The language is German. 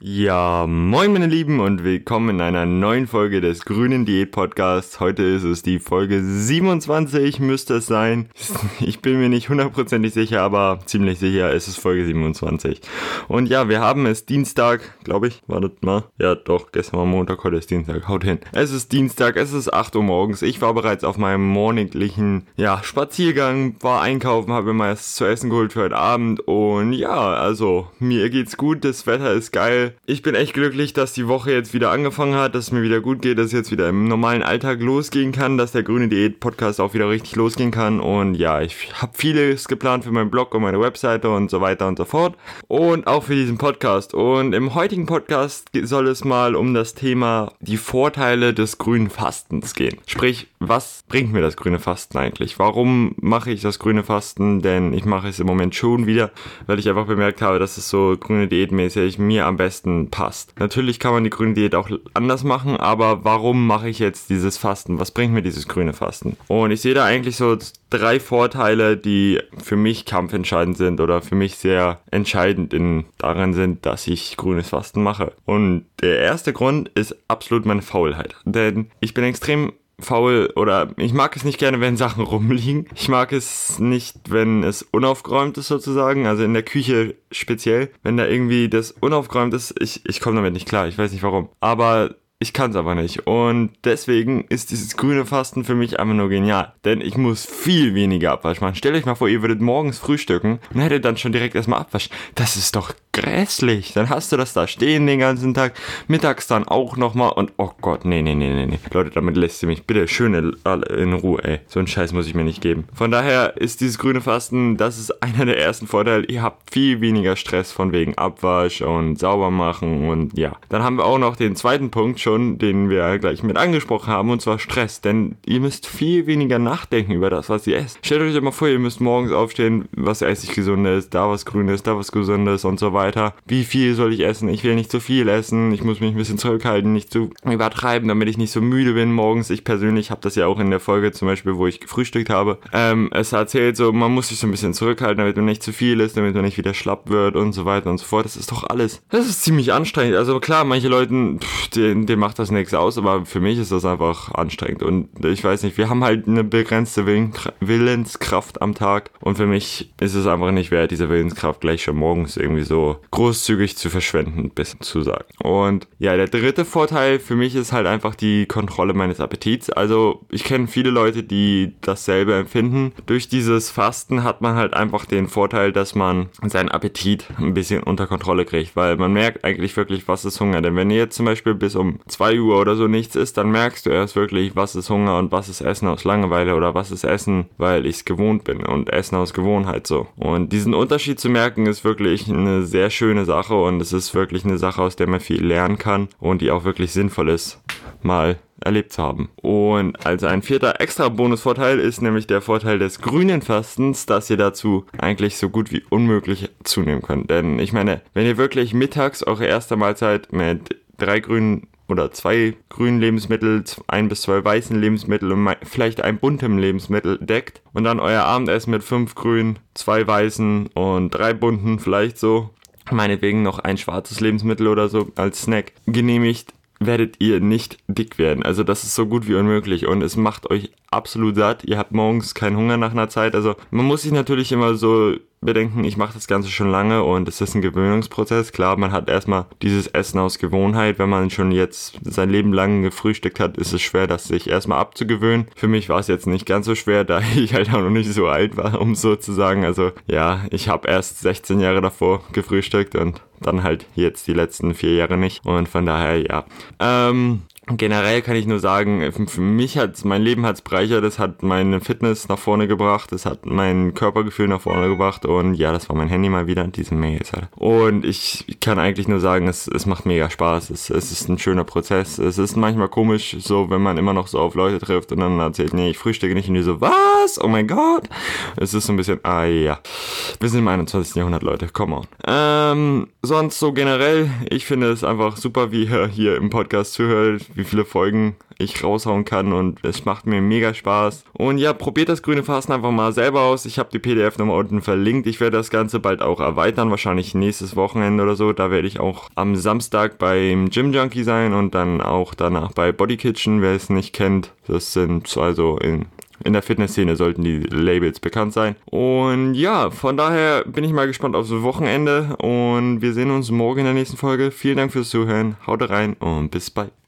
Ja, moin meine Lieben und willkommen in einer neuen Folge des Grünen Diät Podcasts. Heute ist es die Folge 27, müsste es sein. Ich bin mir nicht hundertprozentig sicher, aber ziemlich sicher ist es Folge 27. Und ja, wir haben es Dienstag, glaube ich. Wartet mal. Ja, doch, gestern war Montag, heute ist Dienstag. Haut hin. Es ist Dienstag, es ist 8 Uhr morgens. Ich war bereits auf meinem morgendlichen, ja, Spaziergang, war einkaufen, habe mir was zu essen geholt für heute Abend und ja, also mir geht's gut, das Wetter ist geil ich bin echt glücklich, dass die Woche jetzt wieder angefangen hat, dass es mir wieder gut geht, dass es jetzt wieder im normalen Alltag losgehen kann, dass der Grüne Diät Podcast auch wieder richtig losgehen kann. Und ja, ich habe vieles geplant für meinen Blog und meine Webseite und so weiter und so fort. Und auch für diesen Podcast. Und im heutigen Podcast soll es mal um das Thema die Vorteile des grünen Fastens gehen. Sprich, was bringt mir das grüne Fasten eigentlich? Warum mache ich das grüne Fasten? Denn ich mache es im Moment schon wieder, weil ich einfach bemerkt habe, dass es so grüne Diätmäßig mir am besten besten passt. Natürlich kann man die grüne Diät auch anders machen, aber warum mache ich jetzt dieses Fasten? Was bringt mir dieses grüne Fasten? Und ich sehe da eigentlich so drei Vorteile, die für mich kampfentscheidend sind oder für mich sehr entscheidend in, daran sind, dass ich grünes Fasten mache. Und der erste Grund ist absolut meine Faulheit. Denn ich bin extrem faul oder ich mag es nicht gerne, wenn Sachen rumliegen. Ich mag es nicht, wenn es unaufgeräumt ist sozusagen, also in der Küche speziell. Wenn da irgendwie das unaufgeräumt ist, ich, ich komme damit nicht klar, ich weiß nicht warum. Aber ich kann es aber nicht. Und deswegen ist dieses grüne Fasten für mich einfach nur genial. Denn ich muss viel weniger Abwasch machen. Stellt euch mal vor, ihr würdet morgens frühstücken und hättet dann schon direkt erstmal Abwasch. Das ist doch grässlich. Dann hast du das da stehen den ganzen Tag. Mittags dann auch nochmal. Und oh Gott, nee, nee, nee, nee, nee. Leute, damit lässt ihr mich bitte schön in Ruhe, ey. So einen Scheiß muss ich mir nicht geben. Von daher ist dieses grüne Fasten, das ist einer der ersten Vorteile. Ihr habt viel weniger Stress von wegen Abwasch und sauber machen und ja. Dann haben wir auch noch den zweiten Punkt schon, den wir gleich mit angesprochen haben, und zwar Stress. Denn ihr müsst viel weniger nachdenken über das, was ihr esst. Stellt euch mal vor, ihr müsst morgens aufstehen, was esse ich gesundes, da was grünes, da was gesundes und so weiter. Wie viel soll ich essen? Ich will nicht zu viel essen. Ich muss mich ein bisschen zurückhalten, nicht zu übertreiben, damit ich nicht so müde bin morgens. Ich persönlich habe das ja auch in der Folge zum Beispiel, wo ich gefrühstückt habe. Ähm, es erzählt so, man muss sich so ein bisschen zurückhalten, damit man nicht zu viel ist, damit man nicht wieder schlapp wird und so weiter und so fort. Das ist doch alles. Das ist ziemlich anstrengend. Also klar, manche Leuten, pff, denen macht das nichts aus, aber für mich ist das einfach anstrengend. Und ich weiß nicht, wir haben halt eine begrenzte Willenskraft am Tag. Und für mich ist es einfach nicht wert, diese Willenskraft gleich schon morgens irgendwie so großzügig zu verschwenden, bis zu sagen. Und ja, der dritte Vorteil für mich ist halt einfach die Kontrolle meines Appetits. Also ich kenne viele Leute, die dasselbe empfinden. Durch dieses Fasten hat man halt einfach den Vorteil, dass man seinen Appetit ein bisschen unter Kontrolle kriegt, weil man merkt eigentlich wirklich, was ist Hunger. Denn wenn ihr jetzt zum Beispiel bis um 2 Uhr oder so nichts isst, dann merkst du erst wirklich, was ist Hunger und was ist Essen aus Langeweile oder was ist Essen, weil ich es gewohnt bin und Essen aus Gewohnheit so. Und diesen Unterschied zu merken ist wirklich eine sehr schöne Sache und es ist wirklich eine Sache, aus der man viel lernen kann und die auch wirklich sinnvoll ist, mal erlebt zu haben. Und als ein vierter extra Bonusvorteil ist nämlich der Vorteil des grünen Fastens, dass ihr dazu eigentlich so gut wie unmöglich zunehmen könnt. Denn ich meine, wenn ihr wirklich mittags eure erste Mahlzeit mit drei grünen oder zwei grünen Lebensmittel, ein bis zwei weißen Lebensmittel und vielleicht ein buntem Lebensmittel deckt und dann euer Abendessen mit fünf grünen, zwei weißen und drei bunten vielleicht so, meinetwegen noch ein schwarzes Lebensmittel oder so als Snack genehmigt, werdet ihr nicht dick werden. Also das ist so gut wie unmöglich und es macht euch absolut satt. Ihr habt morgens keinen Hunger nach einer Zeit. Also man muss sich natürlich immer so bedenken, ich mache das Ganze schon lange und es ist ein Gewöhnungsprozess. Klar, man hat erstmal dieses Essen aus Gewohnheit. Wenn man schon jetzt sein Leben lang gefrühstückt hat, ist es schwer, das sich erstmal abzugewöhnen. Für mich war es jetzt nicht ganz so schwer, da ich halt auch noch nicht so alt war, um so zu sagen. Also ja, ich habe erst 16 Jahre davor gefrühstückt und dann halt jetzt die letzten vier Jahre nicht. Und von daher, ja. Ähm, generell kann ich nur sagen, für mich hat mein Leben hat's bereichert, es hat meine Fitness nach vorne gebracht, es hat mein Körpergefühl nach vorne gebracht und ja, das war mein Handy mal wieder, diese Mails halt. Und ich kann eigentlich nur sagen, es, es macht mega Spaß, es, es ist ein schöner Prozess. Es ist manchmal komisch, so wenn man immer noch so auf Leute trifft und dann erzählt, nee, ich frühstücke nicht und die so, was? Oh mein Gott. Es ist so ein bisschen, ah ja. Wir sind im 21. Jahrhundert, Leute, come on. Ähm, sonst so generell, ich finde es einfach super, wie ihr hier im Podcast zuhört, wie viele Folgen ich raushauen kann und es macht mir mega Spaß. Und ja, probiert das grüne Fasten einfach mal selber aus. Ich habe die PDF nochmal unten verlinkt. Ich werde das Ganze bald auch erweitern, wahrscheinlich nächstes Wochenende oder so. Da werde ich auch am Samstag beim Gym Junkie sein und dann auch danach bei Body Kitchen, wer es nicht kennt. Das sind also in in der Fitnessszene sollten die Labels bekannt sein. Und ja, von daher bin ich mal gespannt aufs Wochenende und wir sehen uns morgen in der nächsten Folge. Vielen Dank fürs Zuhören, haut rein und bis bald.